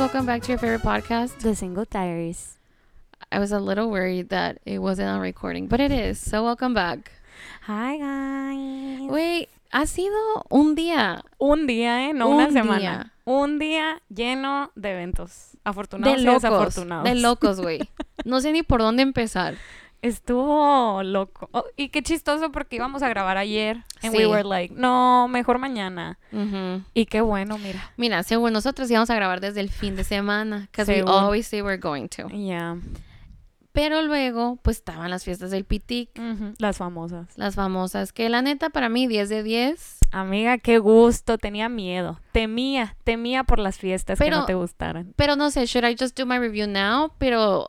welcome back to your favorite podcast. The Single Diaries. I was a little worried that it wasn't on recording, but it is. So welcome back. Hi, guys. Wait, ha sido un día Un día, ¿eh? No Un una semana. día. Un día lleno de eventos. Afortunados de y locos. desafortunados. De locos, güey. No sé ni por dónde empezar. Estuvo loco. Oh, y qué chistoso porque íbamos a grabar ayer. And we Sí. were like, no, mejor mañana. Y qué bueno, mira. Mira, según nosotros íbamos a grabar desde el fin de semana, because we always say we're going to. Ya. Pero luego, pues estaban las fiestas del Pitic, Las famosas. las famosas, que la neta para mí 10 de 10. Amiga, qué gusto. Tenía miedo. Temía, temía por las fiestas que Pero- no te gustaran. Pero no sé, should I just do my review now? Pero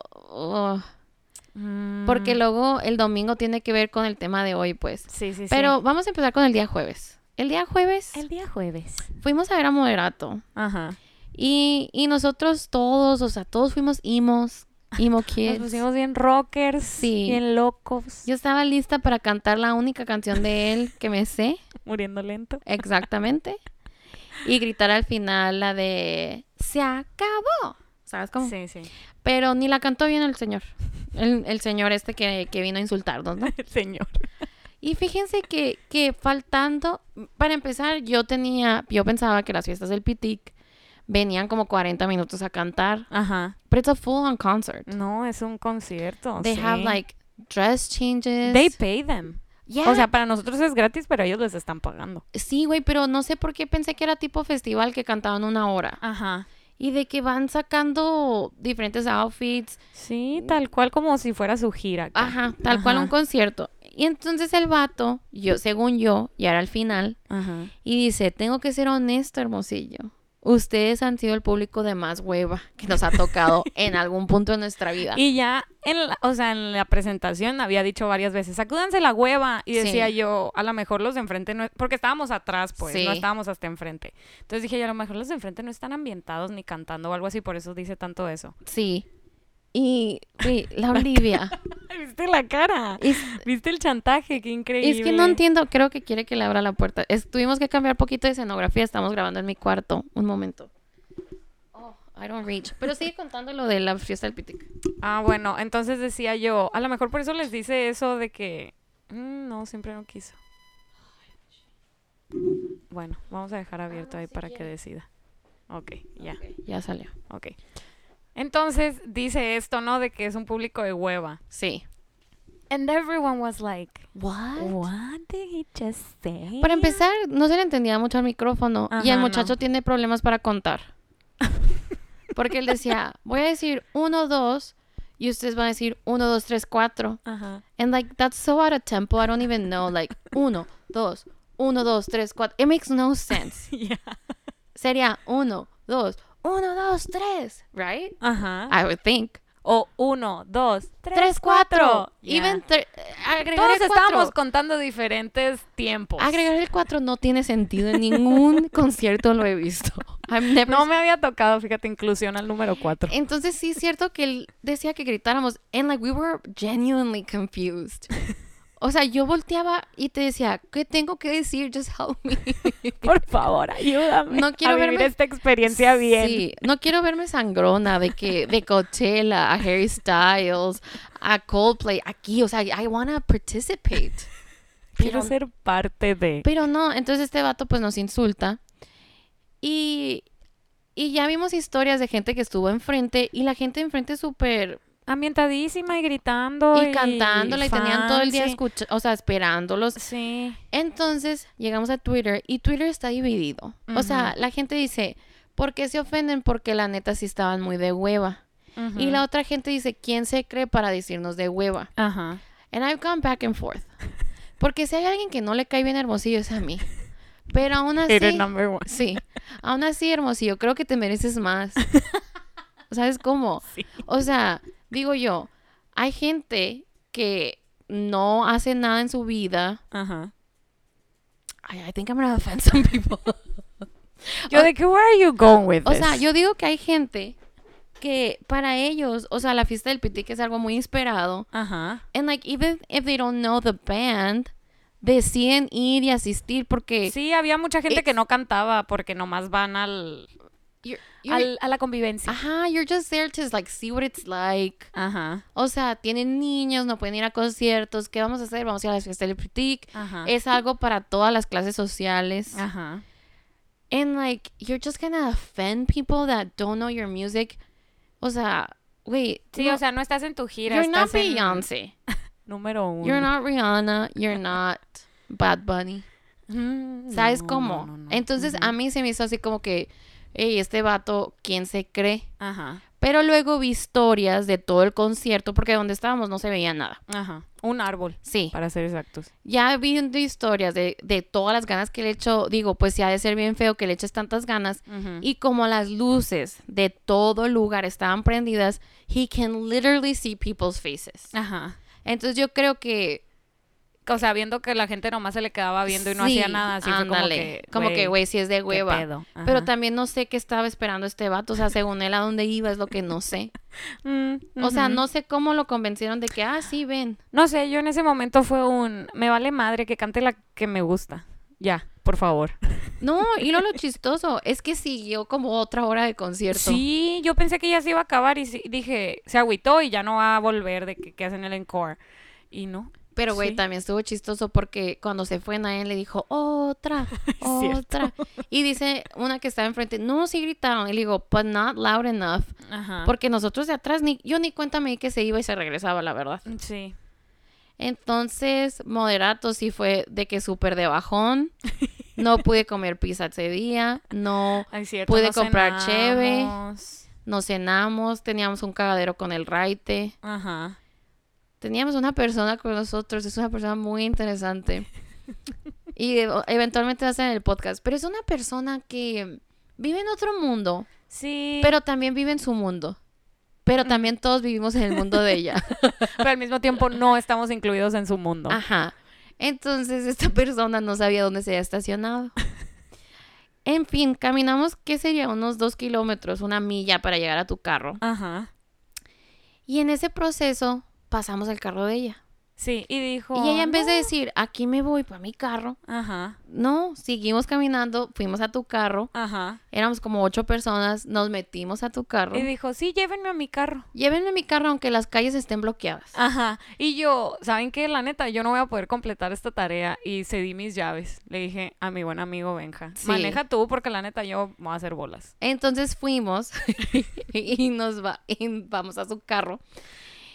porque Mm, luego el domingo tiene que ver con el tema de hoy, pues. Sí, sí, sí. Pero vamos a empezar con el día jueves. El día jueves El día jueves. fuimos a ver a Moderato. Ajá. Y, y nosotros todos, o sea, todos fuimos emos, emo Nos kids. pusimos bien rockers, Sí. bien locos, Yo estaba lista para cantar la única canción de él que me sé, muriendo lento. exactamente. Y gritar al final la de Se acabó. ¿Sabes cómo? Sí, sí. Pero ni la cantó bien el señor. El, el señor este que, que vino a insultarnos, ¿no? El señor. Y fíjense que, que faltando, para empezar, yo tenía, yo pensaba que las fiestas del Pitic venían como 40 minutos a cantar. Ajá. But it's a full on concert. No, es un concierto. They sí. have like dress changes. They pay them. Yeah. O sea, para nosotros es gratis, pero ellos les están pagando. sí, güey, pero no sé por qué pensé que era tipo festival que cantaban una hora. Ajá. Y de que van sacando diferentes outfits. Sí, tal cual como si fuera su gira. acá. Ajá, tal cual un concierto. Y entonces el vato, yo, según yo, y ahora al final, Ajá. Y dice, tengo que ser honesto, hermosillo. Ustedes han sido el público de más hueva que nos ha tocado en algún punto de nuestra vida. Y ya, en la, o sea, en la presentación había dicho varias veces, sacúdanse la hueva. Y Sí. decía yo, a lo mejor los de enfrente no... Porque estábamos atrás, pues, Sí. no estábamos hasta enfrente. Entonces dije yo, a lo mejor los de enfrente no están ambientados ni cantando o algo así, por eso dice tanto eso. Sí. Y, la Olivia. ¿Viste la cara? Es, ¿Viste el chantaje? Qué increíble. es que no entiendo, creo que quiere que le abra la puerta. Es- tuvimos que cambiar poquito de escenografía, estamos grabando en mi cuarto. Un momento. Oh, I don't reach. Pero sigue contando lo de la fiesta del Pitic. Ah, bueno, entonces decía yo, a lo mejor por eso les dice eso de que... "Mm, no, siempre no quiso. Bueno, vamos a dejar abierto ahí para que decida. Ok, ya. Ya salió. Ok. Entonces dice esto, ¿no? De que es un público de hueva. Sí. And everyone was like, What? What did he just say? Para empezar, no se le entendía mucho al micrófono y el muchacho no. tiene problemas para contar. Porque él decía, voy a decir uno, dos, y ustedes van a decir uno, dos, tres, cuatro. Ajá. And like, that's so out of tempo, I don't even know. Like, uno, dos, uno, dos, tres, cuatro. It makes no sense. Yeah. Sería uno, dos, uno, dos, tres, right? Ajá. I would think. O uno, dos, tres, Tres, cuatro. cuatro. Even Yeah. agregar Todos el cuatro. estábamos contando diferentes tiempos. Agregar el 4 no tiene sentido. En ningún concierto lo he visto. Never No me había tocado, fíjate, inclusión al número cuatro. Entonces sí es cierto que él decía que gritáramos. And like we were genuinely confused. O sea, yo volteaba y te decía, ¿qué tengo que decir? Just help me. Por favor, ayúdame No quiero a vivir verme- esta experiencia bien. Sí, no quiero verme sangrona de que de Coachella a Harry Styles a Coldplay aquí, o sea, I wanna participate. Quiero Pero- ser parte de... Pero no, entonces este vato pues nos insulta. Y, y ya vimos historias de gente que estuvo enfrente y la gente enfrente súper... Ambientadísima y gritando. Y cantándola y tenían todo el día fancy. escucha, o sea, esperándolos. Sí. Entonces llegamos a Twitter y Twitter está dividido. O sea, la gente dice, ¿por qué se ofenden? Porque la neta sí estaban muy de hueva. Y la otra gente dice, ¿quién se cree para decirnos de hueva? Ajá. And I've gone back and forth. Porque si hay alguien que no le cae bien Hermosillo es a mí. Pero aún así... Hater number one. Sí. Aún así, Hermosillo, creo que te mereces más. ¿Sabes cómo? Sí. O sea, digo yo, hay gente que no hace nada en su vida. Ajá. I, I think I'm gonna offend some people. Yo de que, where are you going with o sea, yo digo que hay gente que para ellos, o sea, la fiesta del pitic es algo muy esperado. Ajá. And like, even if they don't know the band, deciden ir y asistir porque... Sí, había mucha gente que no cantaba porque nomás van al... you're- al- a la convivencia. ajá, you're just there to like see what it's like. Ajá. O sea, tienen niños, no pueden ir a conciertos. ¿Qué vamos a hacer? Vamos a ir a las fiestas del Critique. Ajá. Es algo para todas las clases sociales. Ajá. And like, you're just gonna offend people that don't know your music. O sea, wait. Sí, no, o sea, no estás en tu gira. you're not en Beyonce. Número uno. You're not Rihanna. You're not Bad Bunny. Mm, ¿Sabes no, cómo? no. Entonces, a mí se me hizo así como que, hey, este vato, ¿quién se cree? Ajá. Pero luego vi historias de todo el concierto, porque donde estábamos no se veía nada. Ajá. Un árbol, Sí, para ser exactos. ya viendo historias de, de todas las ganas que le echó, digo, pues sí ha de ser bien feo que le eches tantas ganas. Y como las luces de todo el lugar estaban prendidas, he can literally see people's faces. Ajá. Entonces yo creo que... O sea, viendo que la gente nomás se le quedaba viendo y no sí, hacía nada, así fue como ándale, que... como que, güey, si es de hueva. Pero también no sé qué estaba esperando este vato. O sea, según él, a dónde iba es lo que no sé. Mm, O sea, no sé cómo lo convencieron de que, ah, sí, ven. No sé, yo en ese momento fue un... Me vale madre que cante la que me gusta. Ya, por favor. No, y lo, lo chistoso es que siguió como otra hora de concierto. Sí, yo pensé que ya se iba a acabar y dije, se agüitó y ya no va a volver de que, que hacen el encore. Y no. Pero, güey, Sí. también estuvo chistoso porque cuando se fue, Nayan le dijo, otra, otra. Y dice una que estaba enfrente, no, sí gritaron. Y le digo, but not loud enough. Ajá. Porque nosotros de atrás, ni, yo ni cuenta me di que se iba y se regresaba, la verdad. Sí. Entonces, Moderato sí fue de que súper de bajón. No pude comer pizza ese día. No, cierto, Pude no comprar cheve. cenamos. no cenamos. Teníamos un cagadero con el raite. Ajá. Teníamos una persona con nosotros. Es una persona muy interesante. Y eventualmente va a ser en el podcast. Pero es una persona que vive en otro mundo. Sí. Pero también vive en su mundo. Pero también todos vivimos en el mundo de ella. pero al mismo tiempo no estamos incluidos en su mundo. Ajá. Entonces esta persona no sabía dónde se había estacionado. En fin, caminamos, ¿qué sería? Unos dos kilómetros, una milla para llegar a tu carro. Ajá. Y en ese proceso pasamos el carro de ella. Sí, y dijo... y ella en vez de decir, aquí me voy para mi carro, Ajá. no, seguimos caminando, fuimos a tu carro. Ajá. Éramos como ocho personas, nos metimos a tu carro. Y dijo, sí, llévenme a mi carro. Llévenme mi carro aunque las calles estén bloqueadas. Ajá. Y yo, ¿saben qué? La neta, yo no voy a poder completar esta tarea y cedí mis llaves. Le dije a mi buen amigo Benja, Sí. maneja tú porque la neta yo me voy a hacer bolas. Entonces fuimos y nos va, y vamos a su carro.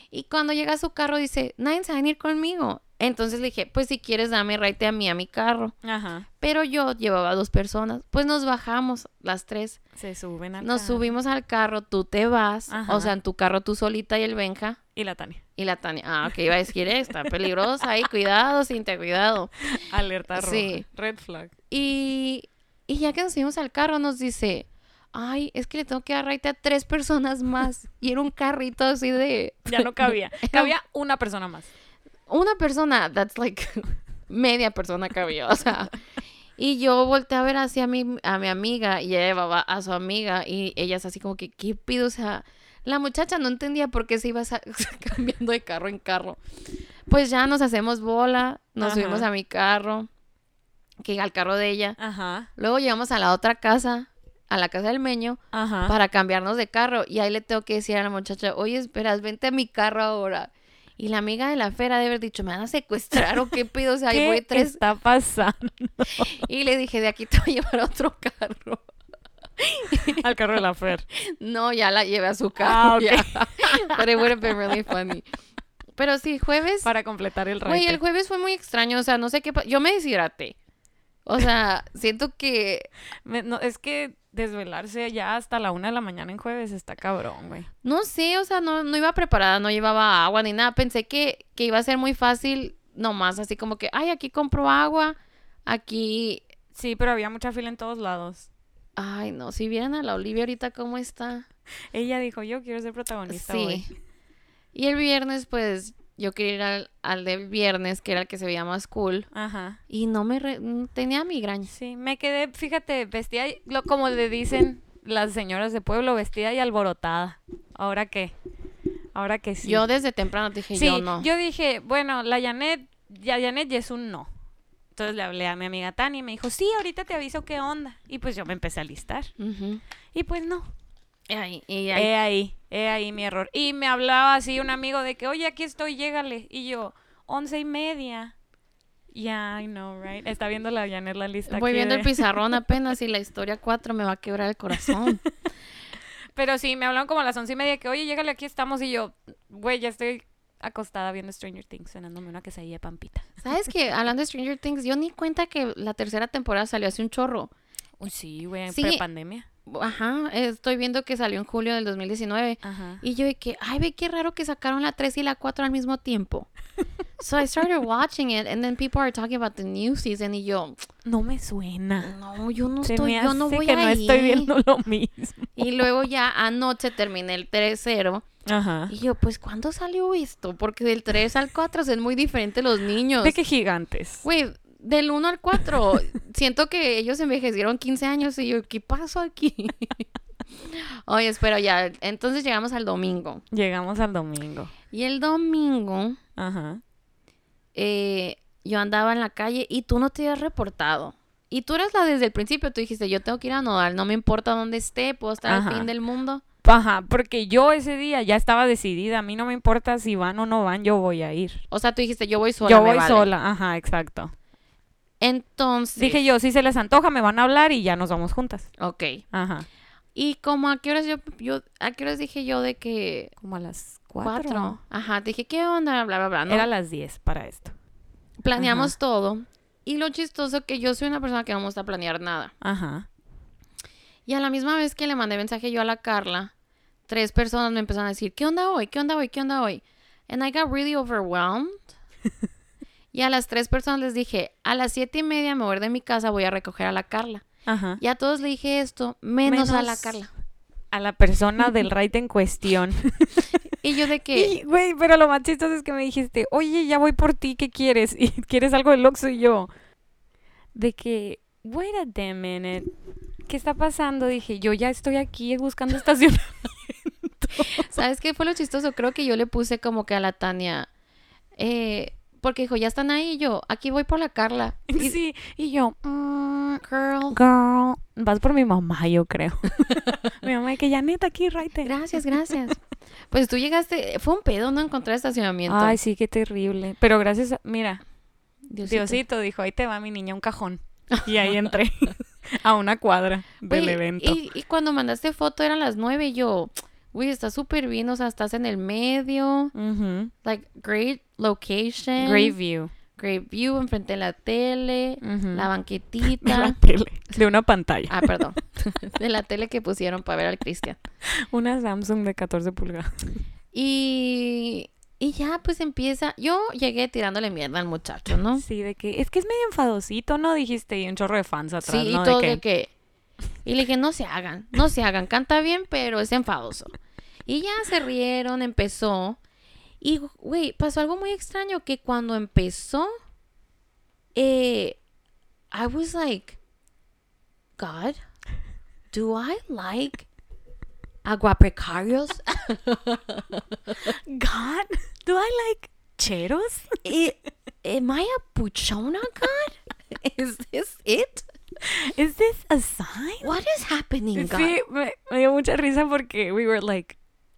Y cuando llega a su carro dice, nadie se va a venir conmigo. Entonces le dije, pues si quieres dame raite a mí a mi carro. Ajá. Pero yo llevaba dos personas. Pues nos bajamos las tres. Se suben al Nos carro. subimos al carro, tú te vas. Ajá. O sea, en tu carro tú solita y el Benja. Y la Tania. Y la Tania. Ah, ok, iba a decir, está peligrosa ahí. Cuidado, Cintia, cuidado. Alerta roja. Sí. Red flag. Y, y ya que nos subimos al carro nos dice, ay, es que le tengo que dar raite a tres personas más. Y era un carrito así de Ya no cabía. Cabía una persona más. una persona, that's like media persona cabía, o sea. Y yo volteé a ver hacia mi, a mi amiga y ella llevaba a su amiga y ella es así como que, ¿qué pido? O sea, la muchacha no entendía por qué se iba cambiando de carro en carro. Pues ya nos hacemos bola, nos Ajá. subimos a mi carro, que al carro de ella. Ajá. Luego llegamos a la otra casa, a la casa del meño, Ajá. para cambiarnos de carro. Y ahí le tengo que decir a la muchacha, oye, esperas, vente a mi carro ahora. Y la amiga de la fera debe haber dicho, ¿me van a secuestrar o qué pido? O sea, ahí ¿Qué voy tres. está pasando? Y le dije, de aquí te voy a llevar a otro carro. Al carro de la Fer. No, ya la llevé a su Ah, carro. But it would have been really funny. Pero sí, jueves. Para completar el Güey, raite. el jueves fue muy extraño. O sea, no sé qué. Yo me deshidraté. O sea, siento que. Me- no, es que desvelarse ya hasta la una de la mañana en jueves está cabrón, güey. No sé, o sea, no, no iba preparada, no llevaba agua ni nada. Pensé que, que iba a ser muy fácil, nomás así como que, ay, aquí compro agua, aquí... Sí, pero había mucha fila en todos lados. Ay, no, si vieran a la Olivia ahorita cómo está. Ella dijo, yo quiero ser protagonista hoy. Sí. Y el viernes, pues, yo quería ir al, al del viernes, que era el que se veía más cool. Ajá. Y no me... re- mm, tenía migraña. Sí, me quedé, fíjate, vestida, lo, como le dicen las señoras de pueblo, vestida y alborotada. ¿Ahora qué? ¿Ahora que sí? Yo desde temprano dije, sí, yo no. yo dije, bueno, la Janet, ya Janet ya es un no. Entonces le hablé a mi amiga Tani y me dijo, sí, ahorita te aviso qué onda. Y pues yo me empecé a listar. Y pues no. Ahí, ahí- He ahí, he ahí mi error. Y me hablaba así un amigo de que, oye, aquí estoy, llégale. Y yo, once y media. Yeah, I know, right? Está viendo la Janet la lista. Voy aquí viendo el pizarrón apenas y la historia 4 me va a quebrar el corazón. Pero sí, me hablaron como a las once y media que, oye, llégale, aquí estamos. Y yo, güey, ya estoy acostada viendo Stranger Things, cenándome una quesadilla de pampita. ¿Sabes qué? Hablando de Stranger Things, yo ni cuenta que la tercera temporada salió hace un chorro. Uy, sí, güey, en Sí. prepandemia. Ajá, estoy viendo que salió en julio del 2019. Ajá. Y yo de que, ay, ve qué raro que sacaron la 3 y la 4 al mismo tiempo. So I started watching it and then people are talking about the new season y yo, No me suena. no, yo no Se estoy, me yo no voy que ahí. no estoy viendo lo mismo. Y luego ya anoche terminé el 3-0 Ajá. y yo, pues, ¿cuándo salió esto? Porque del 3 al 4 son muy diferentes los niños. De que gigantes. Güey, del 1 al 4, siento que ellos envejecieron 15 años y yo, ¿qué pasó aquí? Oye, espero ya, entonces llegamos al domingo. Llegamos al domingo. Y el domingo Ajá. eh, yo andaba en la calle y tú no te habías reportado. Y tú eras la desde el principio, tú dijiste, yo tengo que ir a Nodal, no me importa dónde esté, puedo estar Ajá. al fin del mundo. Ajá, porque yo ese día ya estaba decidida. A mí no me importa si van o no van, yo voy a ir. O sea, tú dijiste, yo voy sola. yo voy vale". sola. Ajá, exacto. Entonces, Dije yo, si se les antoja, me van a hablar y ya nos vamos juntas. ok. Ajá. Y como a qué horas yo, yo, a qué horas dije yo de que Como a las cuatro. cuatro. Ajá, dije, ¿qué onda? Bla, bla, bla. ¿no? Era a las diez para esto. Planeamos todo. Y lo chistoso que yo soy una persona que no me gusta planear nada. Ajá. Y a la misma vez que le mandé mensaje yo a la Carla, tres personas me empezaron a decir, ¿qué onda hoy? ¿Qué onda hoy? ¿Qué onda hoy? And I got really overwhelmed. y a las tres personas les dije, a las siete y media me voy de mi casa, voy a recoger a la Carla. Ajá. Y a todos le dije esto, menos, a la Carla. A la persona del ride en cuestión. Y yo de que, güey, pero lo más chistoso es que me dijiste, oye, ya voy por ti, ¿qué quieres? Y quieres algo del Oxxo y yo. De que, wait a damn minute. ¿Qué está pasando? Dije, yo ya estoy aquí buscando estación. ¿sabes qué fue lo chistoso? Creo que yo le puse como que a la Tania, eh, porque dijo, ya están ahí, y yo, aquí voy por la Carla. Y, sí, y yo, mm, girl, girl, vas por mi mamá, yo creo. mi mamá, que ya neta aquí, right gracias, gracias. Pues tú llegaste, fue un pedo no encontrar estacionamiento. Ay, sí, qué terrible. Pero gracias a, mira, Diosito. Diosito dijo, ahí te va mi niña un cajón. Y ahí entré a una cuadra del evento. Y, y cuando mandaste foto eran las nueve y yo, güey, está súper bien, o sea, estás en el medio, like, great location. Great view. Great view, enfrente de la tele, la De banquetita. la tele, de una pantalla. Ah, perdón. de la tele que pusieron para ver al Cristian. Una Samsung de 14 pulgadas. Y, y ya, pues empieza. Yo llegué tirándole mierda al muchacho, ¿no? Sí, de que es que es medio enfadosito, ¿no? Dijiste, y un chorro de fans atrás, Sí, y ¿no? todo de de que, que... Y le dije, no se hagan, no se hagan. Canta bien, pero es enfadoso. Y ya se rieron, empezó. Y, güey, pasó algo muy extraño que cuando empezó, eh, I was like, God, do I like aguaprecarios? God, do I like cheros? I- Am I a puchona, God? Is this it? Is this a sign? What is happening, God? Sí, me, me dio mucha risa porque we were like,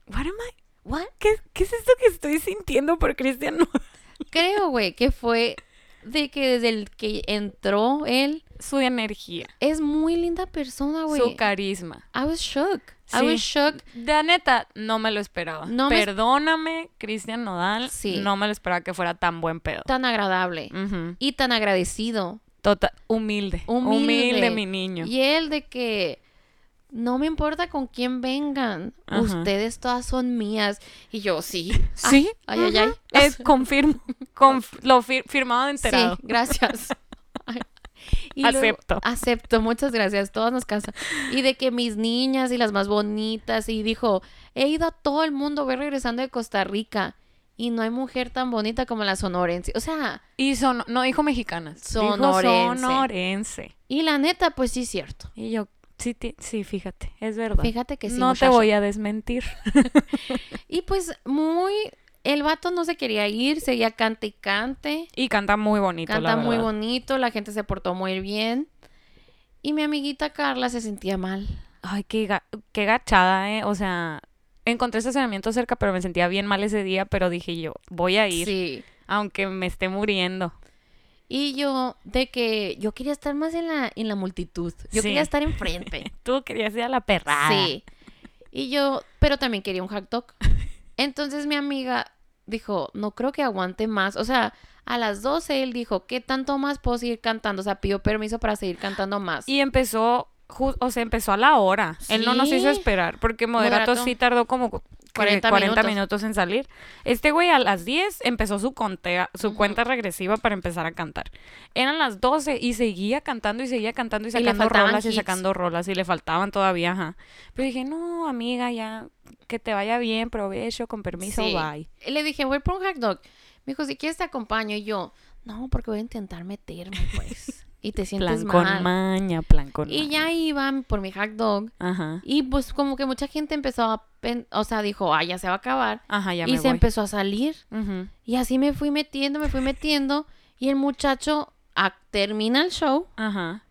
what am I? What? ¿Qué, qué es esto que estoy sintiendo por Cristian? Creo, güey, que fue de que desde el que entró él Su energía, es muy linda persona, güey. su carisma. I was shook. I was shook. De neta, no me lo esperaba. No me- Perdóname, Cristian Nodal. Sí. No me lo esperaba que fuera tan buen pedo. Tan agradable y tan agradecido. Total, humilde. Humilde. Humilde, mi niño. Y él de que no me importa con quién vengan. Ajá. Ustedes todas son mías. Y yo, sí. Sí. Ay, ay, ay. Eh, confirmo. Conf- lo fir- firmado enterado. Sí, gracias. Ay. Luego- Acepto. acepto, muchas gracias. Todas nos casan. Y de que mis niñas y las más bonitas. Y dijo, he ido a todo el mundo, voy regresando de Costa Rica. Y no hay mujer tan bonita como la sonorense. O sea, Y son, no dijo mexicanas. dijo Sonorense. sonorense. y la neta, pues sí es cierto. Y yo, sí, sí, fíjate, es verdad. Fíjate que sí. no te voy a desmentir. Y pues muy El vato no se quería ir, seguía cante y cante. Y canta muy bonito, Canta la muy bonito, la gente se portó muy bien. Y mi amiguita Carla se sentía mal. Ay, qué, ga- qué gachada, ¿eh? O sea, encontré estacionamiento cerca, pero me sentía bien mal ese día, pero dije yo, voy a ir, Sí. aunque me esté muriendo. Y yo, de que yo quería estar más en la, en la multitud. Yo Sí. quería estar enfrente. Tú querías ir a la perrada. Sí. Y yo, pero también quería un hot dog. Entonces mi amiga dijo, no creo que aguante más. O sea, a las 12 él dijo, ¿qué tanto más puedo seguir cantando? O sea, pidió permiso para seguir cantando más. Y empezó, o sea, empezó a la hora. Él no nos hizo esperar, porque Moderato, Moderato. sí tardó como 40 40, minutos. minutos. en salir. Este güey a las 10 empezó su, contea, su cuenta regresiva para empezar a cantar. Eran las 12 y seguía cantando y seguía cantando y sacando rolas y sacando rolas y le faltaban todavía, ajá. Pero dije, no, amiga, ya, que te vaya bien, provecho, con permiso, Sí. bye. Y le dije, voy por un hot dog. Me dijo, si quieres te acompaño. Y yo, no, porque voy a intentar meterme, pues. y te sientes Plan con mal. maña, plan con Y maña. ya iban por mi hot dog. Ajá. Y pues como que mucha gente empezó a... O sea, dijo, ah, ya se va a acabar. Ajá, ya y me se voy. empezó a salir. Y así me fui metiendo, me fui metiendo. Y el muchacho ah, termina el show. Ajá.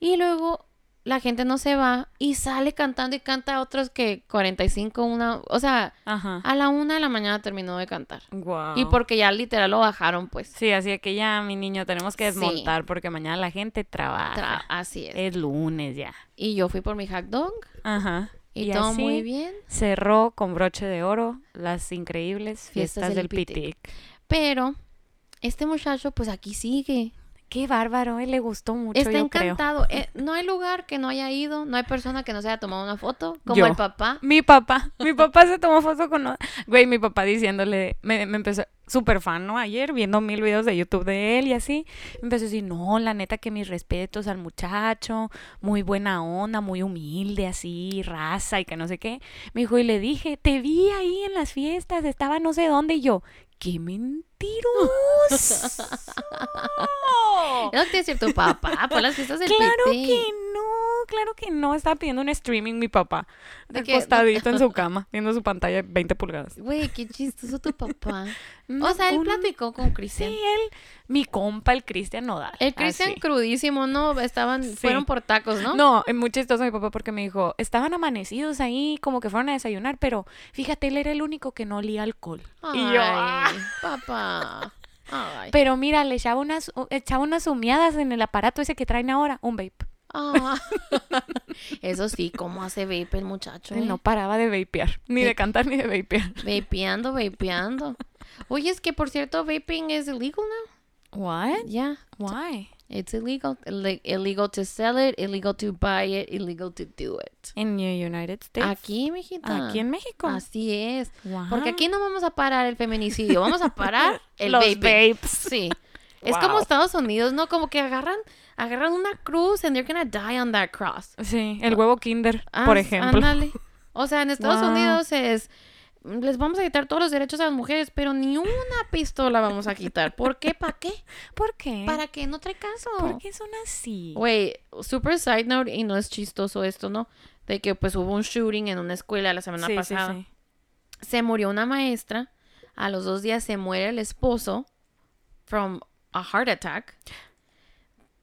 Y luego la gente no se va. Y sale cantando y canta otros que 45, una... O sea, Ajá. a la una de la mañana terminó de cantar. Y porque ya literal lo bajaron, pues. Sí, así que ya, mi niño, tenemos que Sí. desmontar porque mañana la gente trabaja. Tra- así es. Es lunes ya. Y yo fui por mi hot dog. Ajá. Y, todo así muy bien. Cerró con broche de oro las increíbles Fiestas fiestas, del del Pitic. Pitic. Pero este muchacho, pues aquí sigue. Qué bárbaro, él le gustó mucho, Está yo creo. encantado. Eh, no hay lugar que no haya ido. No hay persona que no se haya tomado una foto. Como Yo. el papá. Mi papá, mi papá se tomó foto con... Güey, mi papá diciéndole, me, me empezó, súper fan, ¿no? Ayer viendo mil videos de YouTube de él y así, me empezó a decir, no, la neta que mis respetos al muchacho, muy buena onda, muy humilde, así, raza y que no sé qué. Me dijo, y le dije, te vi ahí en las fiestas, estaba no sé dónde, y yo, ¡qué mentiroso! Que te decir tu papá por las fiestas del Claro PT. que no, claro que no. Estaba pidiendo un streaming mi papá. Acostadito en su cama, viendo su pantalla de 20 pulgadas. Güey, qué chistoso tu papá. No, o sea, él un- platicó con Sí, Cristian. él, mi compa, el Cristian Nodal. El Cristian crudísimo, ¿no? Estaban, fueron por tacos, ¿no? No, es muy chistoso mi papá porque me dijo, estaban amanecidos ahí, como que fueron a desayunar, pero fíjate, él era el único que no olía alcohol. Ay, y yo, "Ah". papá. Ay. Pero mira, le echaba unas, echaba unas humeadas en el aparato ese que traen ahora, un vape. Ah. Eso sí, ¿cómo hace vape el muchacho? Él eh? no paraba de vapear, ni de cantar ni de vapear. Vapeando, vapeando. Oye, es que por cierto, vaping es illegal now. What? Yeah, Why? It's illegal. Illegal to sell it, illegal to buy it, illegal to do it. En New United States. Aquí, mijita. Aquí en México. Así es. Wow. Porque aquí no vamos a parar el feminicidio, vamos a parar el Los vaping. vapes. Sí. Es como Wow. Estados Unidos, ¿no? Como que agarran, agarran una cruz and they're gonna die on that cross. Sí, el huevo Kinder, Ah, por ejemplo. Ándale. O sea, en Estados Wow. Unidos es les vamos a quitar todos los derechos a las mujeres, pero ni una pistola vamos a quitar. ¿Por qué? ¿Para qué? ¿Por qué? ¿Para qué? No trae caso. ¿Por qué son así? Güey, super side note, y no es chistoso esto, ¿no? De que pues hubo un shooting en una escuela la semana Sí, sí, pasada. sí. Se murió una maestra. A los dos días se muere el esposo from a heart attack,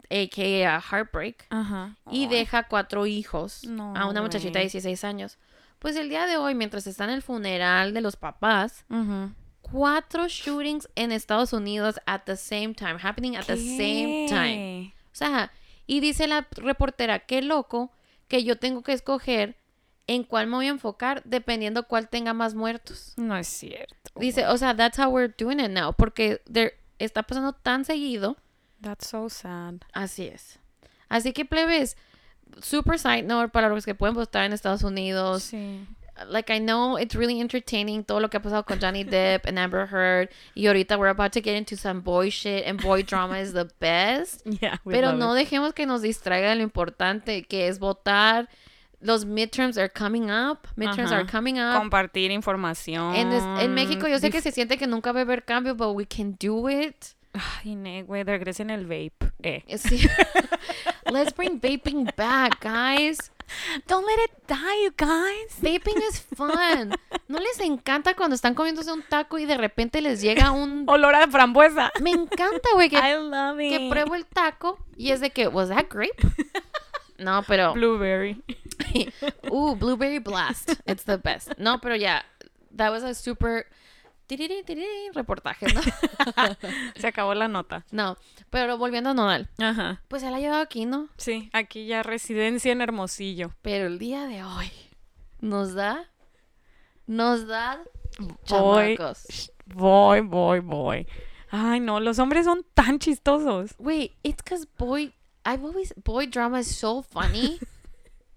a.k.a. a heartbreak, Ajá. y deja cuatro hijos No, a una muchachita de güey. 16 años. Pues el día de hoy, mientras está en el funeral de los papás, Ujú. cuatro shootings en Estados Unidos at the same time, happening at the same time. ¿Qué? O sea, y dice la reportera, qué loco que yo tengo que escoger en cuál me voy a enfocar dependiendo cuál tenga más muertos. No es cierto. Dice, o sea, that's how we're doing it now, porque there- está pasando tan seguido. That's so sad. Así es. Así que plebes, super side note para los que pueden votar en Estados Unidos. Sí. Like I know it's really entertaining todo lo que ha pasado con Johnny Depp and Amber Heard y ahorita we're about to get into some boy shit and boy drama is the best. Yeah, Pero no it. dejemos que nos distraiga de lo importante que es votar. Los midterms are coming up. Midterms are coming up. Compartir información. En, en México yo sé que se siente que nunca va a haber cambio, but we can do it. Ay, ne, güey, regresen el vape. Eh. Sí. Let's bring vaping back, guys. Don't let it die, you guys. Vaping is fun. ¿No les encanta cuando están comiéndose un taco y de repente les llega un... Olor a frambuesa. Me encanta, güey, que, I love it. que pruebo el taco y es de que, ¿was that grape? No, pero... Blueberry. Ooh, blueberry blast. It's the best. No, pero ya, that was a super... tiriri, tiriri, reportaje, ¿no? Se acabó la nota. No, pero volviendo a Nodal. Ajá. Pues él ha llegado aquí, ¿no? Sí, aquí ya residencia en Hermosillo. Pero el día de hoy nos da... Nos da... Voy, chamacos. voy, voy, voy. Ay, no, los hombres son tan chistosos. Wait, it's because boy, I've always boy drama is so funny.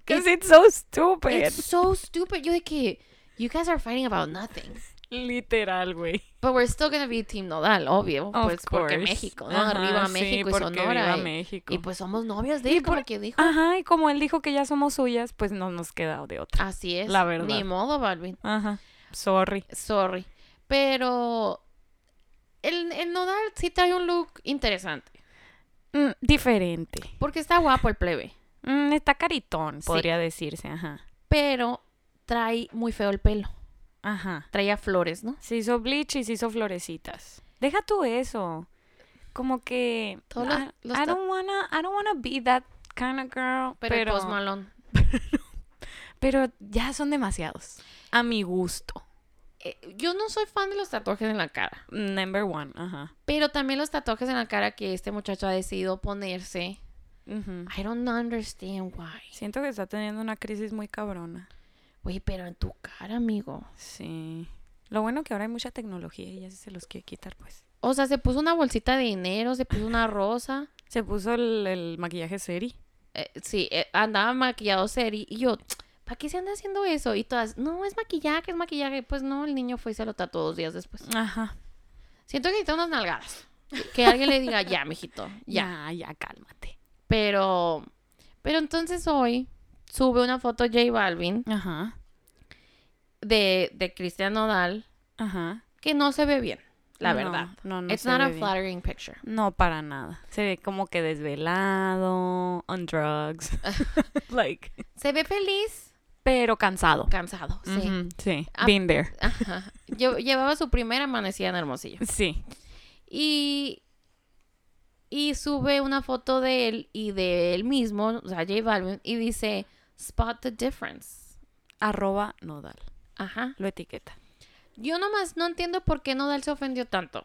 Because it's so stupid. it's so stupid. Yo de que you guys are fighting about nothing. Literal, güey. But we're still gonna be Team Nodal, obvio. Of pues porque. México, ¿no? Ajá, Arriba sí, México y Sonora. viva y, México. y pues somos novias de él, como por- que dijo. Ajá, y como él dijo que ya somos suyas, pues no nos queda de otra. Así es. La verdad. Ni modo, Balvin. Ajá. Sorry. Sorry. Pero el, el Nodal sí trae un look interesante. Mm, diferente. Porque está guapo el plebe. Mm, está caritón, Sí. podría decirse. Ajá. Pero trae muy feo el pelo. Ajá. Traía flores, ¿no? Se hizo bleach y se hizo florecitas. Deja tú eso. Como que Todos los- I, los I don't wanna I don't wanna be that kind of girl, Pero, pero Post Malone. pero ya son demasiados a mi gusto. Eh, yo no soy fan de los tatuajes en la cara. Number one, ajá. Pero también los tatuajes en la cara que este muchacho ha decidido ponerse. Ujú. I don't understand why. Siento que está teniendo una crisis muy cabrona. Güey, pero en tu cara, amigo. Sí. Lo bueno que ahora hay mucha tecnología y ya se los quiere quitar, pues. O sea, se puso una bolsita de dinero, se puso una rosa. Se puso el, el maquillaje seri. Eh, sí, eh, andaba maquillado seri. Y yo, ¿para qué se anda haciendo eso? Y todas, no, es maquillaje, es maquillaje. Pues no, el niño fue y se lo tatuó dos días después. Ajá. Siento que necesita unas nalgadas. Que alguien le diga, ya, mijito, ya. Ya, ya, cálmate. Pero, pero entonces hoy sube una foto J Balvin Ajá. De, de Cristian Nodal Ajá. que no se ve bien, la No, verdad. No, no. It's se not ve a bien. flattering picture. No, para nada. Se ve como que desvelado, on drugs. like. Se ve feliz, Pero cansado. cansado, sí. Sí. Ah. Been there. Ajá. Lle- Llevaba su primera amanecida en Hermosillo. Sí. Y, y sube una foto de él y de él mismo, o sea, J Balvin, y dice, spot the difference. Arroba nodal. Ajá. Lo etiqueta. Yo nomás no entiendo por qué Nodal se ofendió tanto.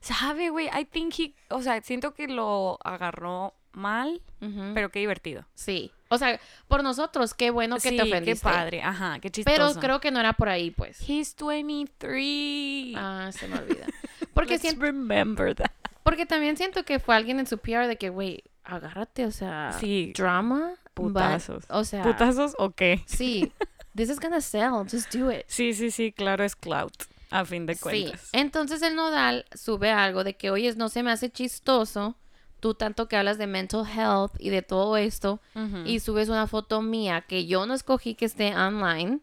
Sabe, güey. I think he. O sea, siento que lo agarró mal, Ujú. pero qué divertido. Sí. O sea, por nosotros, qué bueno que sí, te qué ofendiste. padre. Ajá, qué chistoso. Pero creo que no era por ahí, pues. He's 23. Ah, se me olvida. Porque, Let's siento, remember that. porque también siento que fue alguien en su PR de que, güey, agárrate, o sea, Sí. drama. Putazos. va- o sea, ¿Putazos o qué? sí. This is gonna sell, just do it. Sí, sí, sí, claro, es clout. A fin de Sí. cuentas. Entonces el nodal sube algo de que, oye, no se me hace chistoso. Tú tanto que hablas de mental health y de todo esto. Y subes una foto mía que yo no escogí que esté online.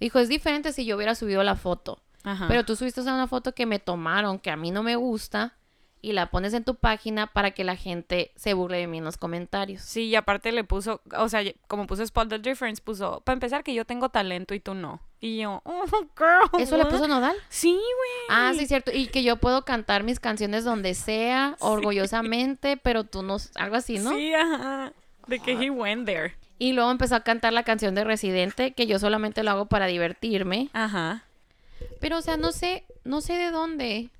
Dijo, es diferente si yo hubiera subido la foto. Ajá. Pero tú subiste una foto que me tomaron, que a mí no me gusta, y la pones en tu página para que la gente se burle de mí en los comentarios. Sí, y aparte le puso, o sea, como puso Spot the Difference, puso, para empezar que yo tengo talento y tú no. Y yo, oh, girl. ¿Eso le what?" puso Nodal? Sí, güey. Ah, sí, cierto. Y que yo puedo cantar mis canciones donde sea, orgullosamente, pero tú no, algo así, ¿no? Sí, ajá. De que he went there. Y luego empezó a cantar la canción de Residente, que yo solamente lo hago para divertirme. Ajá. Pero, o sea, no sé, no sé de dónde.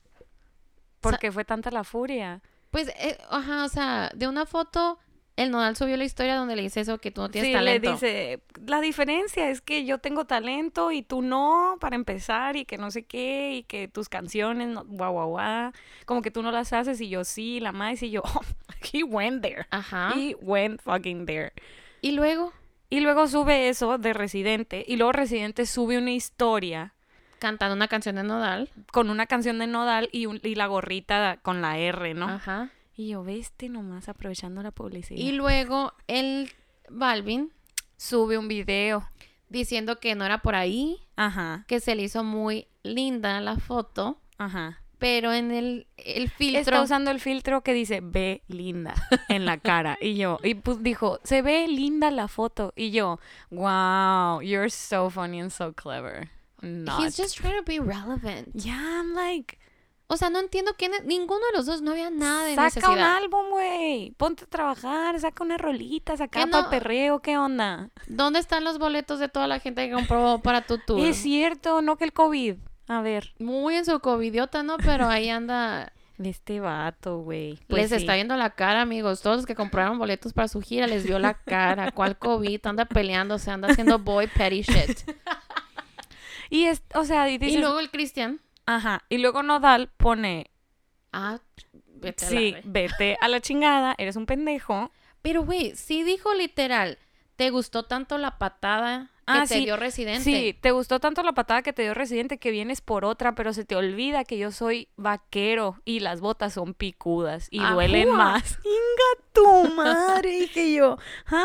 ¿Por qué fue tanta la furia? Pues, eh, ajá, o sea, de una foto, el Nodal subió la historia donde le dice eso, que tú no tienes sí, talento. le dice, la diferencia es que yo tengo talento y tú no, para empezar, y que no sé qué, y que tus canciones, no, guau, guau, guau, como que tú no las haces y yo sí, la más y yo, oh, he went there. Ajá. He went fucking there. Y luego, Y luego sube eso de Residente, y luego Residente sube una historia cantando una canción de Nodal. con una canción de Nodal y, un- y la gorrita con la R, ¿no? Ajá. Y yo, veste nomás aprovechando la publicidad. Y luego el Balvin sube un video. diciendo que no era por ahí, Ajá, que se le hizo muy linda la foto, ajá. pero en el, el filtro... Está usando el filtro que dice, ve linda en la cara. Y yo, y pues dijo, se ve linda la foto. Y yo, wow, you're so funny and so clever. Not. He's just trying to be relevant. Yeah, I'm like, O sea, no entiendo quién es- ninguno de los dos, no había nada de saca un necesidad. álbum, güey. Ponte a trabajar, saca una rolita, saca ¿Qué para no? perreo, ¿qué onda? ¿Dónde están los boletos de toda la gente que compró para tu tour? Es cierto, no que el COVID. A ver, Muy en su covidiota, ¿no? Pero ahí anda... este vato, güey. Pues les sí. está viendo la cara, amigos. Todos los que compraron boletos para su gira les vio la cara. ¿Cuál COVID? Anda peleándose, anda haciendo boy petty shit. Y es, o sea, y luego el Cristian. ajá, y luego Nodal pone, Ah, vete a la sí, vete a la chingada, eres un pendejo. Pero, güey, sí dijo literal. ¿Te gustó tanto la patada que Ah, te sí, dio Residente? Sí, te gustó tanto la patada que te dio Residente que vienes por otra, pero se te olvida que yo soy vaquero y las botas son picudas y duelen más. ¡Inga tu madre! Dije yo,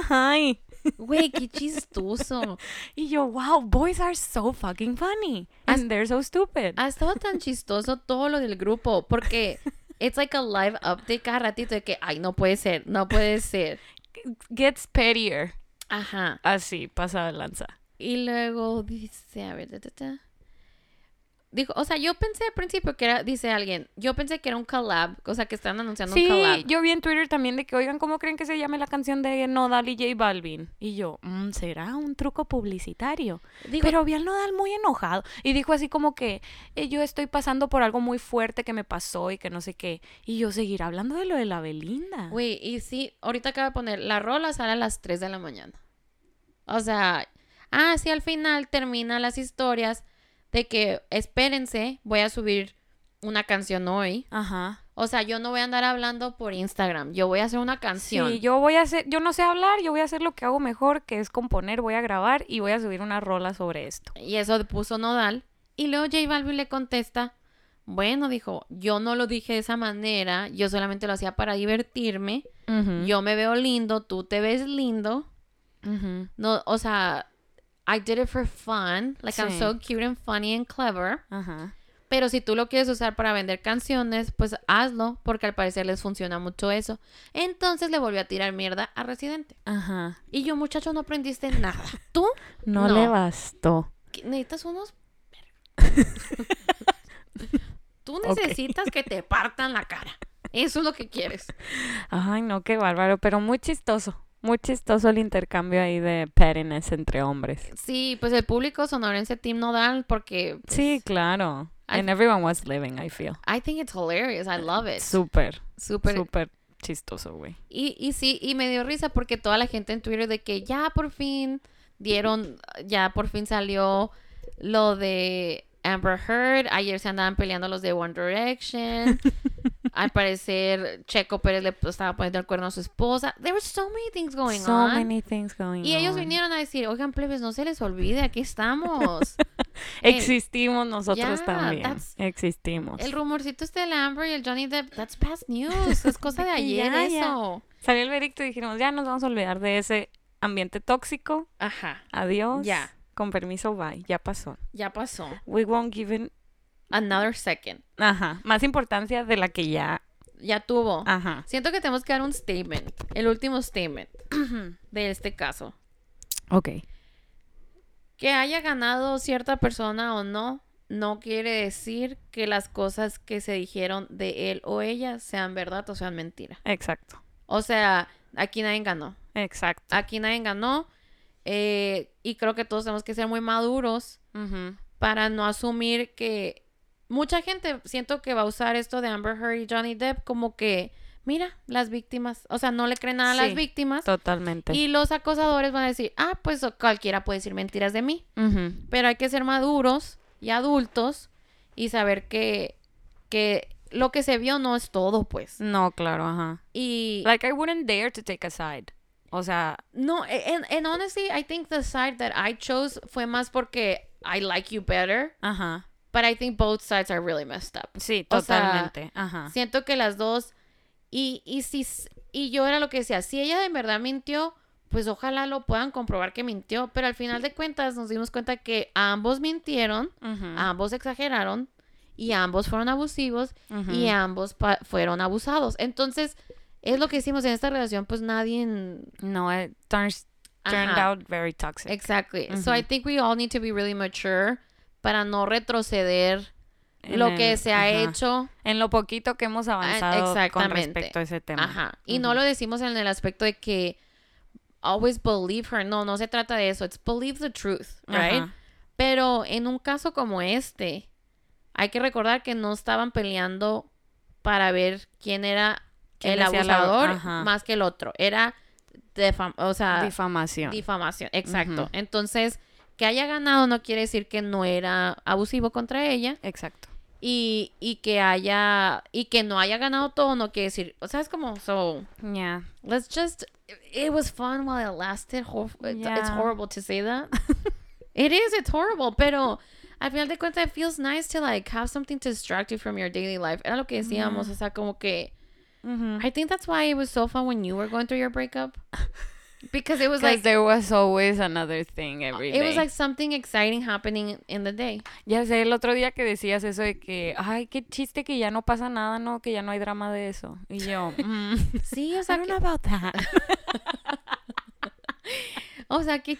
¡ay! Güey, qué chistoso. Y yo, wow, boys are so fucking funny. And they're so stupid. Ha estado tan chistoso todo lo del grupo porque it's like a live update cada ratito de que, ay, no puede ser, no puede ser. Gets pettier. Ajá. Así, pasa de lanza. Y luego dice, a ver, ta, ta, ta. Dijo, o sea, yo pensé al principio que era, dice alguien, yo pensé que era un collab, o sea, que están anunciando un Sí, collab. yo vi en Twitter también de que, oigan, ¿cómo creen que se llame la canción de Nodal y J Balvin? Y yo, "Mm, ¿será un truco publicitario? Digo, Pero vi al Nodal muy enojado y dijo así como que "Eh, yo estoy pasando por algo muy fuerte que me pasó y que no sé qué. Y yo seguir hablando de lo de la Belinda. Güey, y sí, ahorita acaba de poner, la rola sale a las 3 de la mañana. O sea, ah, sí, al final termina las historias de que, espérense, voy a subir una canción hoy. Ajá. O sea, yo no voy a andar hablando por Instagram, yo voy a hacer una canción. Sí, yo voy a hacer, yo no sé hablar, yo voy a hacer lo que hago mejor, que es componer, voy a grabar y voy a subir una rola sobre esto. Y eso puso Nodal. Y luego J Balvin le contesta, bueno, dijo, yo no lo dije de esa manera, yo solamente lo hacía para divertirme. Yo me veo lindo, tú te ves lindo. ujú. No, o sea, I did it for fun. Like I'm so cute and funny and clever. Ajá. Pero si tú lo quieres usar para vender canciones, pues hazlo, porque al parecer les funciona mucho eso. Entonces le volvió a tirar mierda a Residente. Ajá. Y yo, muchacho, no aprendiste nada. ¿Tú? No, No. le bastó. ¿Qué- Necesitas unos... Tú necesitas que te partan la cara. Eso es lo que quieres. Ay, no, qué bárbaro, pero muy chistoso. Muy chistoso el intercambio ahí de pettiness entre hombres. Sí, pues el público sonorense Team Nodal porque... pues, Sí, claro. I- And everyone was living, I feel. I think it's hilarious. I love it. Súper, Súper. súper chistoso, güey. Y, y sí, y me dio risa porque toda la gente en Twitter de que ya por fin dieron, ya por fin salió lo de Amber Heard. Ayer se andaban peleando los de One Direction. Al parecer, Checo Pérez le estaba poniendo el cuerno a su esposa. There were so many things going so on. many things going y ellos on. vinieron a decir, oigan, plebes, no se les olvide, aquí estamos. Existimos nosotros yeah, también. Existimos. el rumorcito este del Amber y el Johnny Depp, that's past news. Es cosa de ayer ya. eso. Salió el veredicto y dijimos, ya nos vamos a olvidar de ese ambiente tóxico. Ajá, Adiós. Ya. Con permiso, bye. Ya pasó. ya pasó. We won't give. Another second. Ajá. Más importancia de la que ya... Ya tuvo. Ajá. Siento que tenemos que dar un statement. El último statement de este caso. Ok. Que haya ganado cierta persona o no, no quiere decir que las cosas que se dijeron de él o ella sean verdad o sean mentira. Exacto. O sea, aquí nadie ganó. Exacto. Aquí nadie ganó. eh, y creo que todos tenemos que ser muy maduros para no asumir que mucha gente siento que va a usar esto de Amber Heard y Johnny Depp como que mira las víctimas o sea no le creen nada a las víctimas Totalmente. y los acosadores van a decir ah pues cualquiera puede decir mentiras de mí pero hay que ser maduros y adultos y saber que que lo que se vio no es todo pues No, claro, ajá. y Like, I wouldn't dare to take a side. O sea, no and, and honestly I think the side that I chose fue más porque I like you better ajá. But I think both sides are really messed up Sí, O sea, totalmente. ajá. Siento que las dos. Y, y si y yo era lo que decía, si ella de verdad mintió, pues ojalá lo puedan comprobar que mintió. Pero al final de cuentas nos dimos cuenta que ambos mintieron, Ujú. ambos exageraron y ambos fueron abusivos y Ujú. ambos pa- fueron abusados. Entonces, es lo que hicimos en esta relación, pues nadie... No, it turns, turned Ajá. out very toxic. Exactly. So I think we all need to be really mature para no retroceder En lo que se ha hecho. En lo poquito que hemos avanzado con exactamente. respecto a ese tema. Ajá. Y no lo decimos en el aspecto de que always believe her. No, no se trata de eso. It's believe the truth, right? Ajá. Pero en un caso como este, hay que recordar que no estaban peleando para ver quién era ¿Quién el la- abusador más que el otro. Era o sea, Difamación. difamación. Exacto. Entonces, que haya ganado no quiere decir que no era abusivo contra ella. Exacto. Y, y que haya, y que no haya ganado todo no quiere decir, o sea, es como, so, Yeah. let's just, it was fun while it lasted. Hor- it's- Yeah. horrible to say that. it is, it's horrible, pero al final de cuentas it feels nice to like have something to distract you from your daily life. Era lo que decíamos, o sea, como que, Mhm. I think that's why it was so fun when you were going through your breakup. Because it was like, there was always another thing every day. it was like something exciting happening in the day. Ya sé, el otro día que decías eso de que, ay, qué chiste que ya no pasa nada, ¿no? Que ya no hay drama de eso. Y yo, mm, Sí, o I sea, don't que, know about that. o sea, que,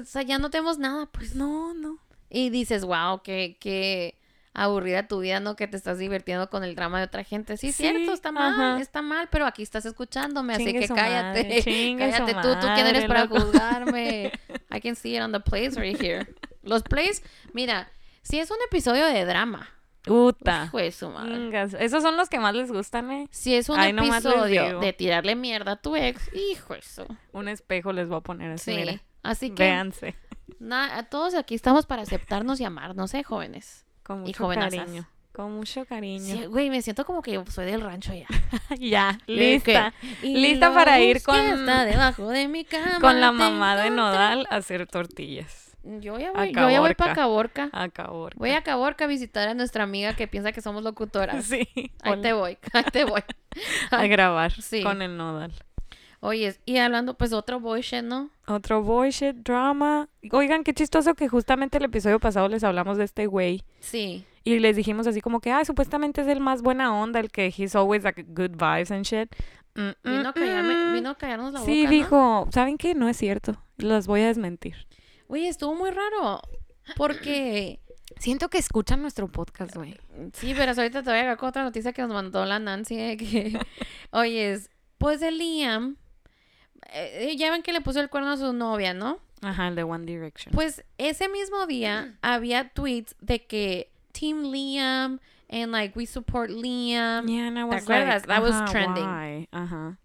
o sea, ya no tenemos nada, pues. No, no. Y dices, wow, qué, qué aburrida tu vida, ¿no? Que te estás divirtiendo con el drama de otra gente. Sí, Sí, cierto, está mal, ajá. está mal, pero aquí estás escuchándome, así Chingue que cállate. madre, cállate tú, tú quién eres para loco. juzgarme. I can see it on the plays right here. Los plays, mira, si es un episodio de drama, Puta. hijo de su madre. Esos son los que más les gustan, ¿eh? Si es un Ay, episodio de tirarle mierda a tu ex, hijo de su. Un espejo les voy a poner así, Sí. mira. Así que Véanse. na- todos aquí estamos para aceptarnos y amarnos, ¿eh, jóvenes? Con Y mucho jovenazas. cariño. Con mucho Sí, cariño. güey, me siento como que soy del rancho ya. ya, lista. "Y Lista para ir con- hasta debajo de mi cama. Con la mamá de encontré". Nodal a hacer tortillas. Yo ya voy, yo ya voy para Caborca. A Caborca. Voy a Caborca a visitar a nuestra amiga que piensa que somos locutoras. Sí. Ahí hola. te voy, ahí te voy. A grabar Sí. con el Nodal. Oye, y hablando pues otro boy ¿no? Otro bullshit drama. Oigan, qué chistoso que justamente el episodio pasado les hablamos de este güey. Sí. Y les dijimos así como que, ah, supuestamente es el más buena onda, el que he's always like good vibes and shit. Mm, mm, Vino a, callarme- mm. vino a callarnos la Sí, boca, ¿no? dijo, ¿saben qué? No es cierto. Los voy a desmentir. Oye, estuvo muy raro. Porque... Siento que escuchan nuestro podcast, güey. Sí, pero ahorita te voy a con otra noticia que nos mandó la Nancy. de que, oye, pues el Liam, eh, ya ven que le puso el cuerno a su novia, ¿no? Ajá, el de One Direction. Pues ese mismo día había tweets de que Team Liam and like we support Liam yeah, and I was acuerdas? like, That was ajá, trending. why? Ajá.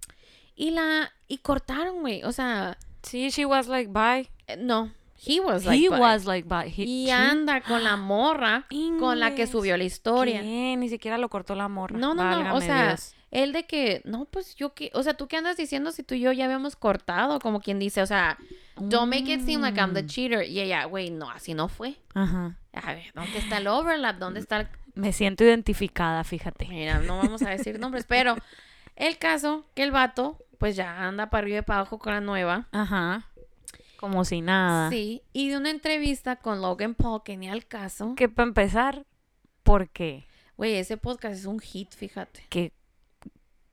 y la y cortaron, güey. O sea, Sí, she was like, bye. eh, no, he was like He was like. He- y anda con la morra con la que subió la historia. ¿Qué? Ni siquiera lo cortó la morra. No, no, no, o sea, Dios. él de que, no, pues yo que, o sea, tú qué andas diciendo si tú y yo ya habíamos cortado, como quien dice, o sea, don't make it seem like I'm the Mm. cheater. Y ella, güey, no, así no fue. Ajá. A ver, ¿dónde está el overlap? ¿Dónde está el... Me siento identificada, fíjate. Mira, no vamos a decir nombres, pero el caso que el vato, pues ya anda para arriba y para abajo con la nueva. Ajá. Como si nada. Sí, y de una entrevista con Logan Paul, que ni al caso. Que para empezar, ¿por qué? Güey, ese podcast es un hit, fíjate. Qué,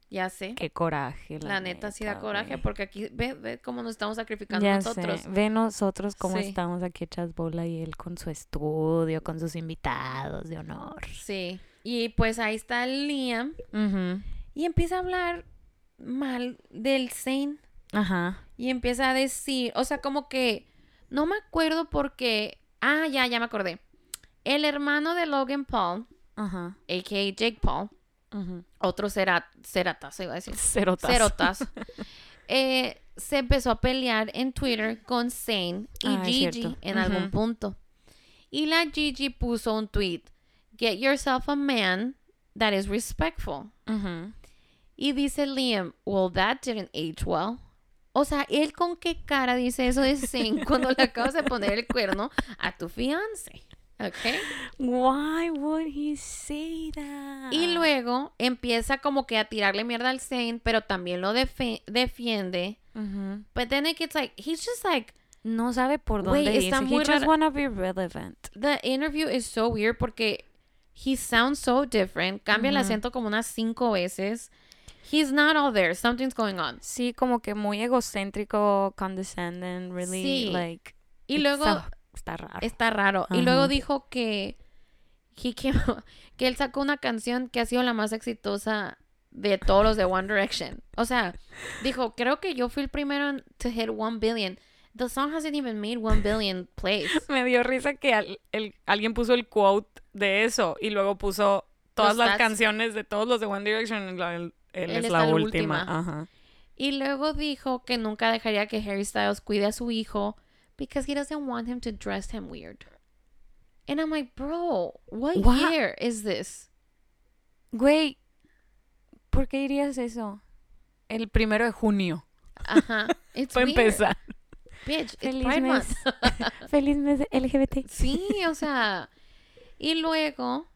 Ya sé. qué coraje. La, neta, sí da coraje, güey. porque aquí, ve, ve cómo nos estamos sacrificando Ya nosotros. sé. Ve nosotros cómo Sí. estamos aquí hechas bola y él con su estudio, con sus invitados de honor. Sí. Y pues ahí está Liam y empieza a hablar mal del Zane Ajá. y empieza a decir, o sea, como que no me acuerdo porque, ah, ya, ya me acordé. El hermano de Logan Paul, Ajá. a.k.a. Jake Paul, Ujú. otro cerat, ceratazo iba a decir, cerotazo, eh, se empezó a pelear en Twitter con Zane y Ah, Gigi en algún punto. Y la Gigi puso un tweet, get yourself a man that is respectful. Ujú. Y dice Liam, well, that didn't age well. O sea, él con qué cara dice eso de Zane cuando le acabas de poner el cuerno a tu fiance. ¿Ok? Why would he say that? Y luego empieza como que a tirarle mierda al Zane, pero también lo defiende. Ujú. But then it gets like, he's just like, No sabe por dónde está irse. muy He just wanna be relevant. the interview is so weird porque He sounds so different. Cambia el acento como unas cinco veces. He's not all there. Something's going on. Sí, como que muy egocéntrico, condescending, really, Sí. like... Y luego so- está raro. está raro. Y luego dijo que, he came- que él sacó una canción que ha sido la más exitosa de todos los de One Direction. O sea, dijo, creo que yo fui el primero en to hit one billion. The song hasn't even made one billion plays. Me dio risa que al- el- alguien puso el quote de eso y luego puso todas Los las stats. canciones de todos los de One Direction. Él, él es la última. última. Ajá. Y luego dijo que nunca dejaría que Harry Styles cuide a su hijo because he doesn't want him to dress him weird. And I'm like, bro, what What? year is this? Güey, ¿por qué dirías eso? El primero de junio. Ajá. It's Para empezar. Bitch, it's Feliz mes. Feliz mes LGBT. Sí, o sea. Y luego,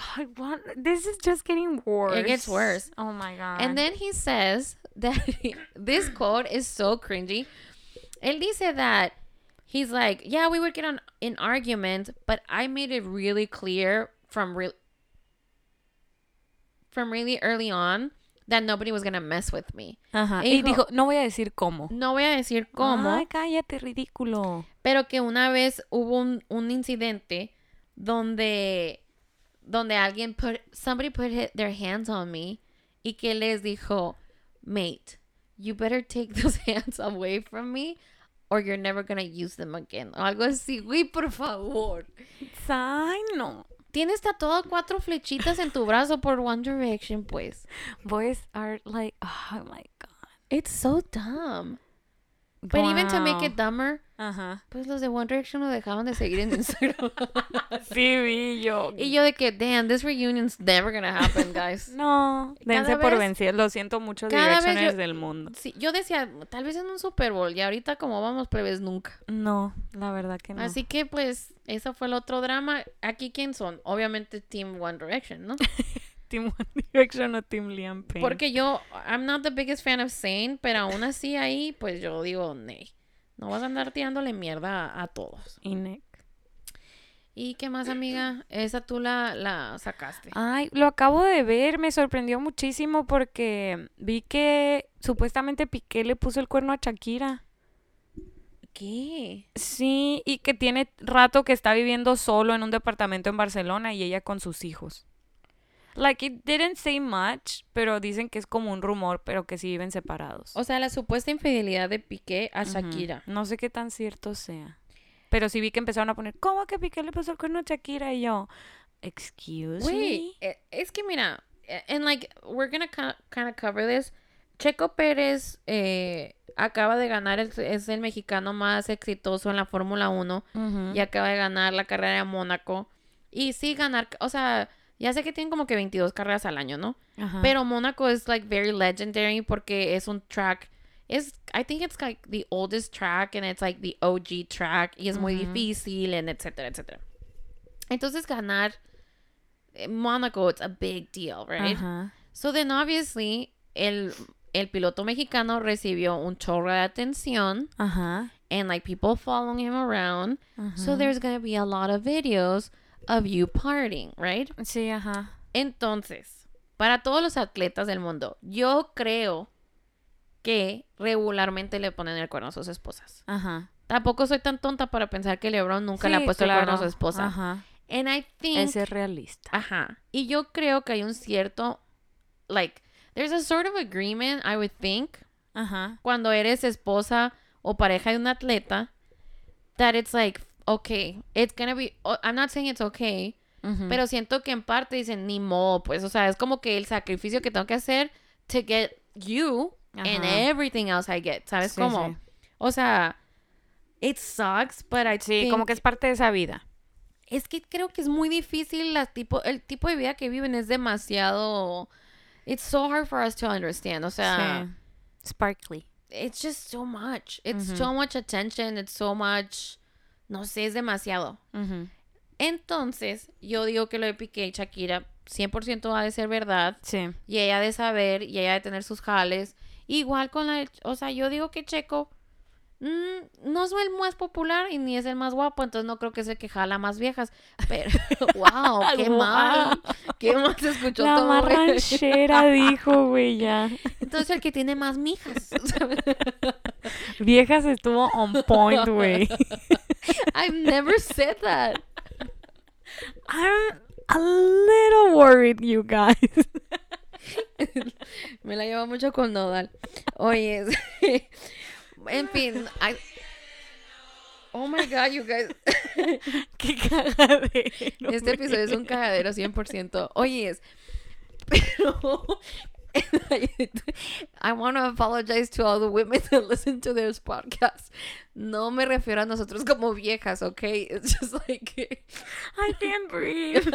Ay, what? This is just getting worse. It gets worse. Oh my god. and then he says that he- this quote is so cringy. Él dice that he's like, yeah, we would get on in arguments, but I made it really clear from real from really early on that nobody was gonna mess with me. Ajá. y Y dijo, no voy a decir cómo. No voy a decir cómo, Ay, cállate, ridículo. pero que una vez hubo un, un incidente donde donde alguien put somebody put their hands on me y que les dijo, "Mate, you better take those hands away from me or you're never gonna use them again." O algo así, güey, por favor. Ay, no. Tienes tatuado cuatro flechitas en tu brazo por One Direction, pues. Boys are like, oh my god. It's so dumb. But even to make Wow. it dumber, Ajá. pues los de One Direction lo dejaron de seguir en Instagram. Sí, vi yo. y yo de que, damn, this reunion's never gonna happen, guys. No, dense Cada por vez- vencidos. Lo siento mucho, yo- del mundo. Sí, yo decía, tal vez en un Super Bowl, y ahorita como vamos plebes nunca. No, la verdad que no. Así que pues, eso fue el otro drama. Aquí, ¿quién son? Obviamente Team One Direction, ¿no? Team One Direction o Team Liam Payne. Porque yo, I'm not the biggest fan of Zayn, pero aún así ahí, pues yo digo, nee. No vas a andar tirándole mierda a, a todos. Y Nick. ¿Y qué más, amiga? Esa tú la, la sacaste. Ay, lo acabo de ver, me sorprendió muchísimo porque vi que supuestamente Piqué le puso el cuerno a Shakira. ¿Qué? Sí, y que tiene rato que está viviendo solo en un departamento en Barcelona y ella con sus hijos. Like it didn't say much, pero dicen que es como un rumor, pero que sí viven separados. O sea, la supuesta infidelidad de Piqué a. Shakira. No sé qué tan cierto sea. Pero sí vi que empezaron a poner, ¿cómo que Piqué le puso el cuerno a Shakira? Y yo, excuse Güey, me. eh, es que mira, eh, and like, we're gonna kind of cover this. Checo Pérez eh, acaba de ganar, el- es el mexicano más exitoso en la Fórmula 1 Ujú. y acaba de ganar la carrera de Mónaco. Y sí, ganar, o sea, ya sé que tienen como que 22 carreras al año, ¿no? Ajá. Pero Mónaco es like very legendary porque es un track. Es, I think it's like the oldest track and it's like the OG track y es muy difícil, and etcétera, etcétera. Entonces ganar eh, Mónaco, it's a big deal, right? Ajá. So then obviously el, el piloto mexicano recibió un chorro de atención Ajá. and like people following him around. So there's gonna be a lot of videos of you partying, right? Sí, ajá. Entonces, para todos los atletas del mundo, yo creo que regularmente le ponen el cuerno a sus esposas. Ajá. Tampoco soy tan tonta para pensar que LeBron nunca le ha Sí, puesto el cuerno a su claro. esposa. Ajá. And I think Ese es realista. Ajá. Y yo creo que hay un cierto like there's a sort of agreement, I would think, Ajá. cuando eres esposa o pareja de un atleta that it's like okay, it's gonna be I'm not saying it's okay, pero siento que en parte dicen ni modo, pues, o sea, es como que el sacrificio que tengo que hacer to get you and everything else I get, ¿sabes Sí, cómo? sí. O sea, it sucks, but I Sí, think como que es parte de esa vida. es que creo que es muy difícil la tipo el tipo de vida que viven es demasiado it's so hard for us to understand, o sea, sí. Sparkly. it's just so much. It's so much attention, it's so much no sé, es demasiado. Entonces, yo digo que lo de Piqué y Shakira 100% ha de ser verdad. Sí. Y ella ha de saber y ella ha de tener sus jales. Igual con la, o sea, yo digo que Checo mm, no es el más popular y ni es el más guapo, entonces no creo que es el que jala más viejas. Pero, wow, qué mal. Qué mal se escuchó La todo. güey. ranchera dijo, güey, ya. Entonces el que tiene más mijas. Viejas estuvo on point, güey. I've never said that. I'm a little worried, you guys. Me la llevo mucho con Nodal. Oye, en fin. I- Oh my god, you guys. Qué cagadero. Este episodio es un cagadero 100%. Oye, pero I want to apologize to all the women that listen to this podcast. No me refiero a nosotros como viejas, ¿ok? It's just like... I can't breathe.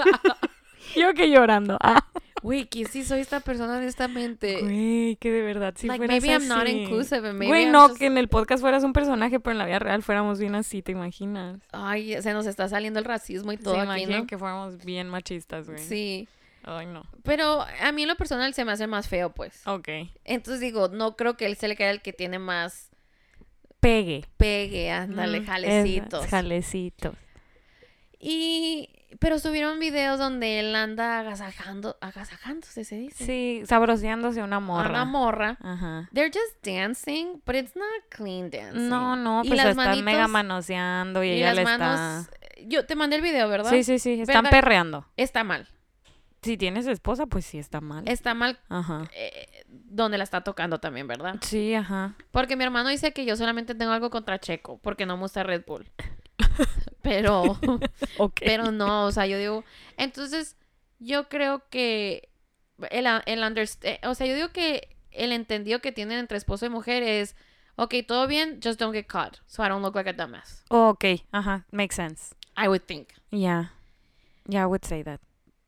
Yo que llorando. Ah. Güey, que sí soy esta persona honestamente. Güey, que de verdad si like, fueras maybe I'm not así. inclusive and maybe Güey, I'm no, just- que en el podcast fueras un personaje, pero en la vida real fuéramos bien así, ¿te imaginas? Ay, se nos está saliendo el racismo y todo Se aquí, ¿no? que fuéramos bien machistas, güey. Sí. Ay, no. Pero a mí en lo personal se me hace más feo, pues. Ok. Entonces digo, no creo que él se le caiga el que tiene más Pegue. pegue, ándale, Mm, jalecitos. jalecitos. Y, pero subieron videos donde él anda agasajando, agasajándose, se dice. Sí, sabroseándose una morra. Una morra. Ajá. They're just dancing, but it's not clean dancing. No, no, pues están mega manoseando y, Y ella las le manos, yo te mandé el video, ¿verdad? está... Sí, sí, sí, están ¿Verdad? perreando. Está mal. Si tienes esposa, pues sí está mal. Está mal Ajá. eh, donde la está tocando también, ¿verdad? Sí, ajá. Porque mi hermano dice que yo solamente tengo algo contra Checo, porque no me gusta Red Bull. Pero, Ok. pero no, o sea, yo digo, entonces yo creo que el, el underst- eh, o sea, yo digo que el entendido que tienen entre esposo y mujer es, ok, todo bien, just don't get caught, so I don't look like a dumbass. ok, ajá, makes sense. I would think. Yeah. Yeah, I would say that.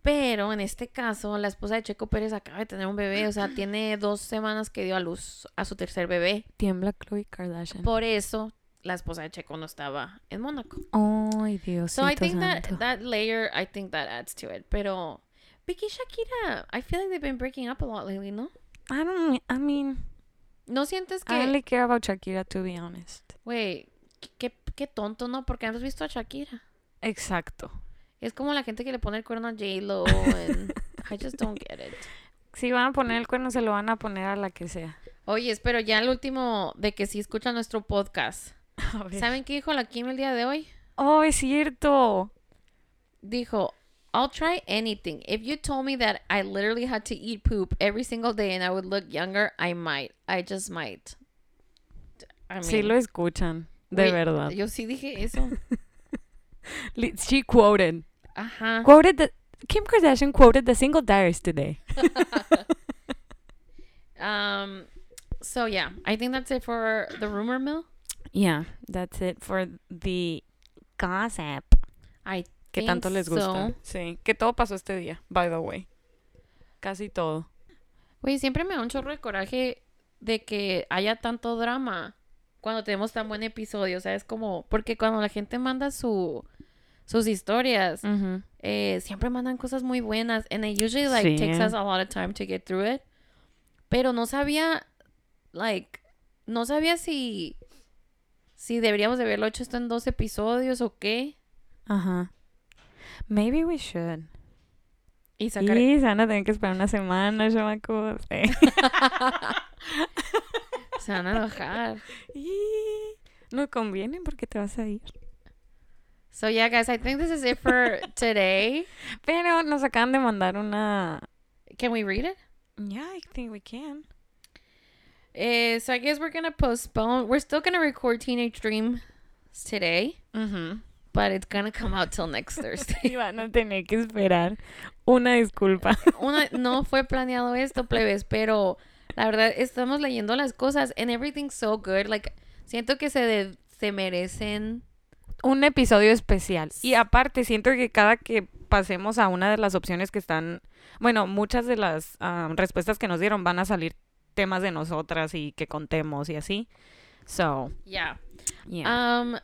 Pero en este caso, la esposa de Checo Pérez acaba de tener un bebé, o sea, tiene dos semanas que dio a luz a su tercer bebé. Tiembla Chloe Kardashian. Por eso la esposa de Checo no estaba en Mónaco. Ay, Dios So I think that that layer, I think that adds to it. Pero Vicky y Shakira, I feel like they've been breaking up a lot lately, ¿no? I don't, I mean, ¿No sientes I only que, care about Shakira, to be honest. güey, qué, qué tonto, ¿no? Porque has visto a Shakira. Exacto. Es como la gente que le pone el cuerno a J-Lo and I just don't get it. Si van a poner el cuerno, se lo van a poner a la que sea. Oye, pero ya el último de que sí escuchan nuestro podcast. ¿Saben qué dijo la Kim el día de hoy? Oh, es cierto. Dijo, I'll try anything. If you told me that I literally had to eat poop every single day and I would look younger, I might. I just might. I Sí lo escuchan, de verdad. Yo sí dije eso. She quoted. Ajá. Quoted the Kim Kardashian quoted the single diaries today. Um, so yeah, I think that's it for the rumor mill. Yeah, that's it for the gossip. I Que think tanto les gusta. so. Sí, que todo pasó este día, by the way. Casi todo. Güey, siempre me da un chorro de coraje de que haya tanto drama cuando tenemos tan buen episodio. O sea, es como, porque cuando la gente manda su, sus historias, eh, siempre mandan cosas muy buenas. And it usually like Sí. takes us a lot of time to get through it. Pero no sabía, like, no sabía si, si deberíamos de haberlo hecho esto en dos episodios o qué. Ajá. Maybe we should. Y sacar... Y se van a tener que esperar una semana, chamacos. Eh. Se van a enojar. Y no conviene porque te vas a ir. So yeah, guys, I think this is it for today. Pero nos acaban de mandar una... Can we read it? Yeah, I think we can. Uh, so I guess we're gonna postpone. We're still gonna record Teenage Dream today, Ujú. but it's gonna come out till next Thursday. Y van a tener que esperar. Una disculpa. Una, no fue planeado esto, plebes, pero la verdad estamos leyendo las cosas and everything's so good. Like siento que se de- se merecen. Un episodio especial. Y aparte, siento que cada que pasemos a una de las opciones que están... Bueno, muchas de las ah, respuestas que nos dieron van a salir temas de nosotras y que contemos y así. So, Yeah. yeah. Um,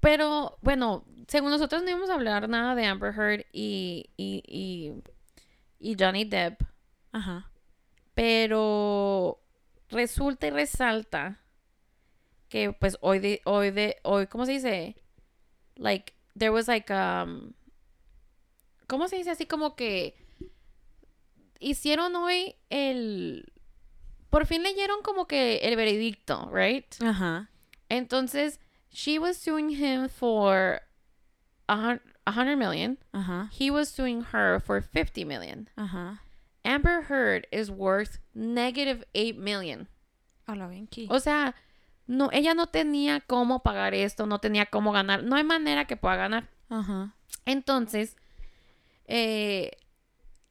pero bueno, según nosotros no íbamos a hablar nada de Amber Heard y y y, y Johnny Depp. Ajá. Pero resulta y resalta que pues hoy de, hoy de, hoy, ¿cómo se dice? Like, there was like, um, ¿cómo se dice? Así como que hicieron hoy el, por fin leyeron como que el veredicto, right? Ajá. Entonces, she was suing him for a hun- a hundred million. Ajá. He was suing her for 50 million. Ajá. Amber Heard is worth negative 8 million. Bien aquí. O sea, no, ella no tenía cómo pagar esto, no tenía cómo ganar. No hay manera que pueda ganar. Ajá. Entonces, eh,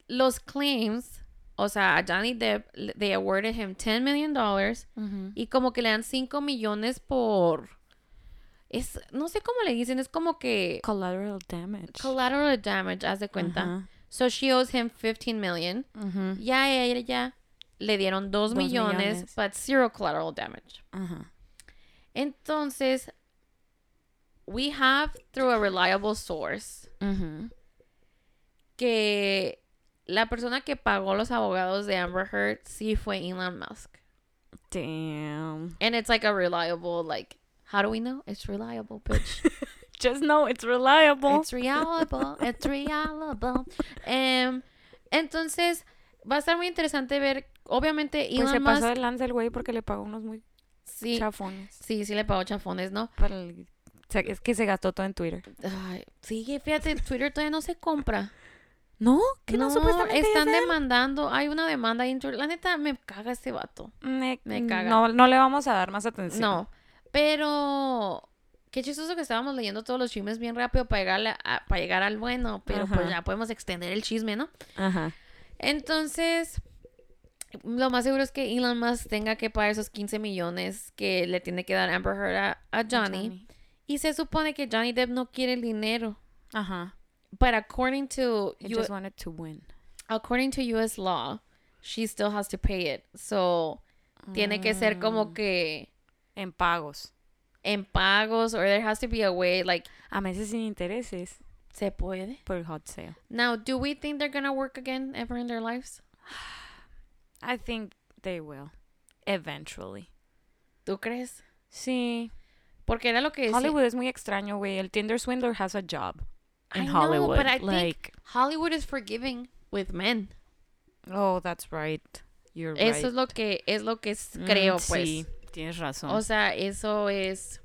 los claims, o sea, a Johnny Depp, they awarded him 10 million dollars Ujú. y como que le dan 5 millones por... Es, no sé cómo le dicen, es como que Collateral damage. collateral damage, haz de cuenta. So she owes him 15 million. Ujú. Ya a ella le dieron 2 Dos millones, millones. but zero collateral damage. Ajá. Entonces, we have through a reliable source que la persona que pagó los abogados de Amber Heard sí fue Elon Musk. Damn. And it's like a reliable, like, how do we know? It's reliable, bitch. Just know it's reliable. It's reliable, it's reliable. Em, entonces, va a estar muy interesante ver, obviamente, pues Elon se pasó Musk, de lanza el güey porque le pagó unos muy sí, chafones. sí, sí le pagó chafones, ¿no? Para el- es que se gastó todo en Twitter. Ay, sí, fíjate, Twitter todavía no se compra. ¿No? ¿Que no, supuestamente están es demandando. Hay una demanda. ahí en Twitter. La neta, me caga este vato. Me, Me caga. No, no le vamos a dar más atención. No, pero qué chistoso que estábamos leyendo todos los chismes bien rápido para llegar, a- para llegar al bueno, pero pues ya podemos extender el chisme, ¿no? Ajá. Entonces, lo más seguro es que Elon Musk tenga que pagar esos 15 millones que le tiene que dar Amber Heard a, a Johnny. Y se supone que Johnny Depp no quiere el dinero. Ajá. But according to He U- just wanted to win. according to US law, she still has to pay it. So, tiene que ser como Mm. que En pagos. en pagos or there has to be a way like A meses sin intereses se puede. por hot sale. Now, do we think they're gonna work again ever in their lives? I think they will. Eventually. ¿Tú crees? Sí. Porque era lo que decía- Hollywood es muy extraño, güey. El Tinder swindler has a job in I know, Hollywood. but I think Hollywood is forgiving with men. oh, that's right. You're Eso right. es lo que es lo que es- Mm, creo, pues. Sí, tienes razón. O sea, eso es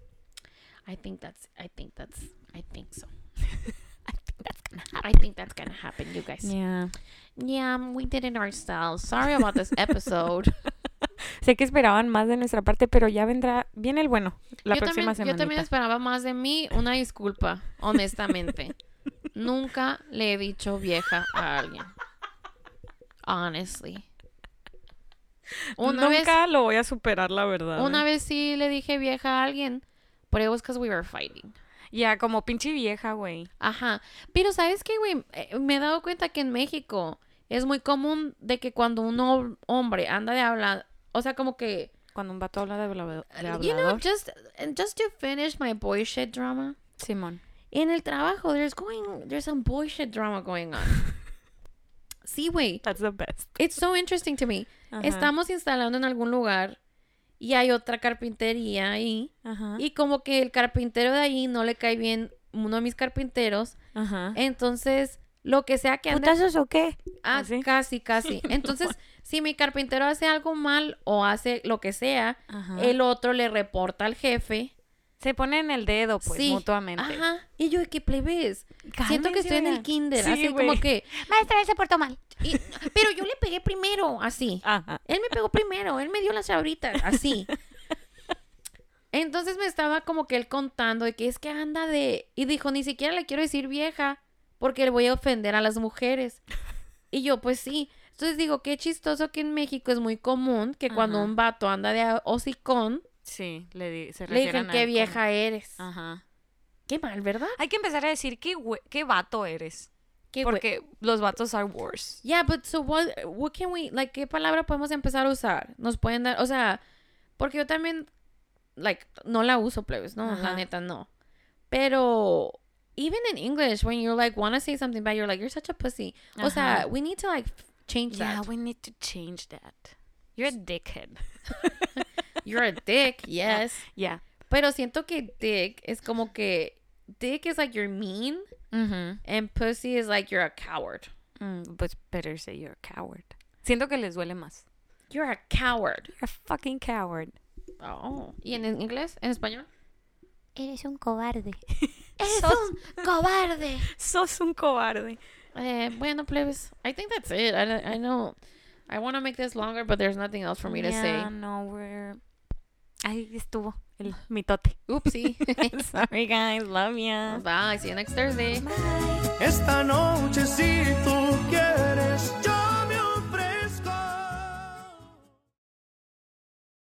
I think that's I think that's I think so. I think that's gonna happen, you guys. yeah. Yeah, we did it ourselves. Sorry about this episode. Sé que esperaban más de nuestra parte, pero ya vendrá, viene el bueno la yo, próxima también, yo también esperaba más de mí. Una disculpa, honestamente. Nunca le he dicho vieja a alguien. Honestly. Una vez, Nunca lo voy a superar, la verdad. una eh. vez sí le dije vieja a alguien, but it was because we were fighting. Ya, como pinche vieja, güey. Ajá. Pero ¿sabes qué, güey? Eh, Me he dado cuenta que en México es muy común de que cuando un hom- hombre anda de hablar, o sea, como que, Cuando un vato habla de, habla- de you know, hablador. just, and just to finish my boy shit drama. Simón. En el trabajo, there's going, there's some bullshit drama going on. Sí, güey. That's the best. It's so interesting to me. Estamos instalando en algún lugar y hay otra carpintería ahí. Ajá. Y como que el carpintero de ahí no le cae bien uno de mis carpinteros. Ajá. Entonces, lo que sea que ande... ¿Putazos o qué? Ah, ¿Así? casi, casi. Entonces, si mi carpintero hace algo mal o hace lo que sea, Ajá. el otro le reporta al jefe. Se ponen el dedo, pues, sí. mutuamente. Ajá. Y yo, ¿qué plebes? Siento que estoy en el kinder, Sí, así como que... Maestra, él se portó mal. y- pero primero, así. Ajá. Él me pegó primero, él me dio las chabritas, así. Entonces me estaba como que él contando de que es que anda de... Y dijo, ni siquiera le quiero decir vieja, porque le voy a ofender a las mujeres. Y yo, pues sí. Entonces digo, qué chistoso que en México es muy común que cuando un vato anda de hocicón, Sí, le, di- se le a qué como- vieja eres. Ajá. Qué mal, ¿verdad? Hay que empezar a decir qué, qué vato eres. Qué Porque los vatos are worse. Yeah, but so what, what can we, like, ¿qué palabra podemos empezar a usar? Nos pueden dar, o sea, porque yo también, like, no la uso, plebes, ¿no? La neta, no. Pero, even in English, when you're, like, want to say something bad, you're like, you're such a pussy. O sea, we need to, like, change Yeah, that. we need to change that. You're a dickhead. You're a dick, yes. Yeah. Pero siento que dick es como que dick is like you're mean Ujú. and pussy is like you're a coward. Mm, pues better say you're a coward. Siento que les duele más. You're a coward. You're a fucking coward. Oh. ¿Y en inglés? ¿En español? Eres un cobarde. ¡Eres Sos- un cobarde! Sos un cobarde. Eh, bueno, plebes. I think that's it. I, I know. I want to make this longer, but there's nothing else for me to say. Yeah, no, we're... Ahí estuvo el mitote. Oopsie. Sorry, guys. Love ya. Bye. See you next Thursday. Bye. Esta noche si tú quieres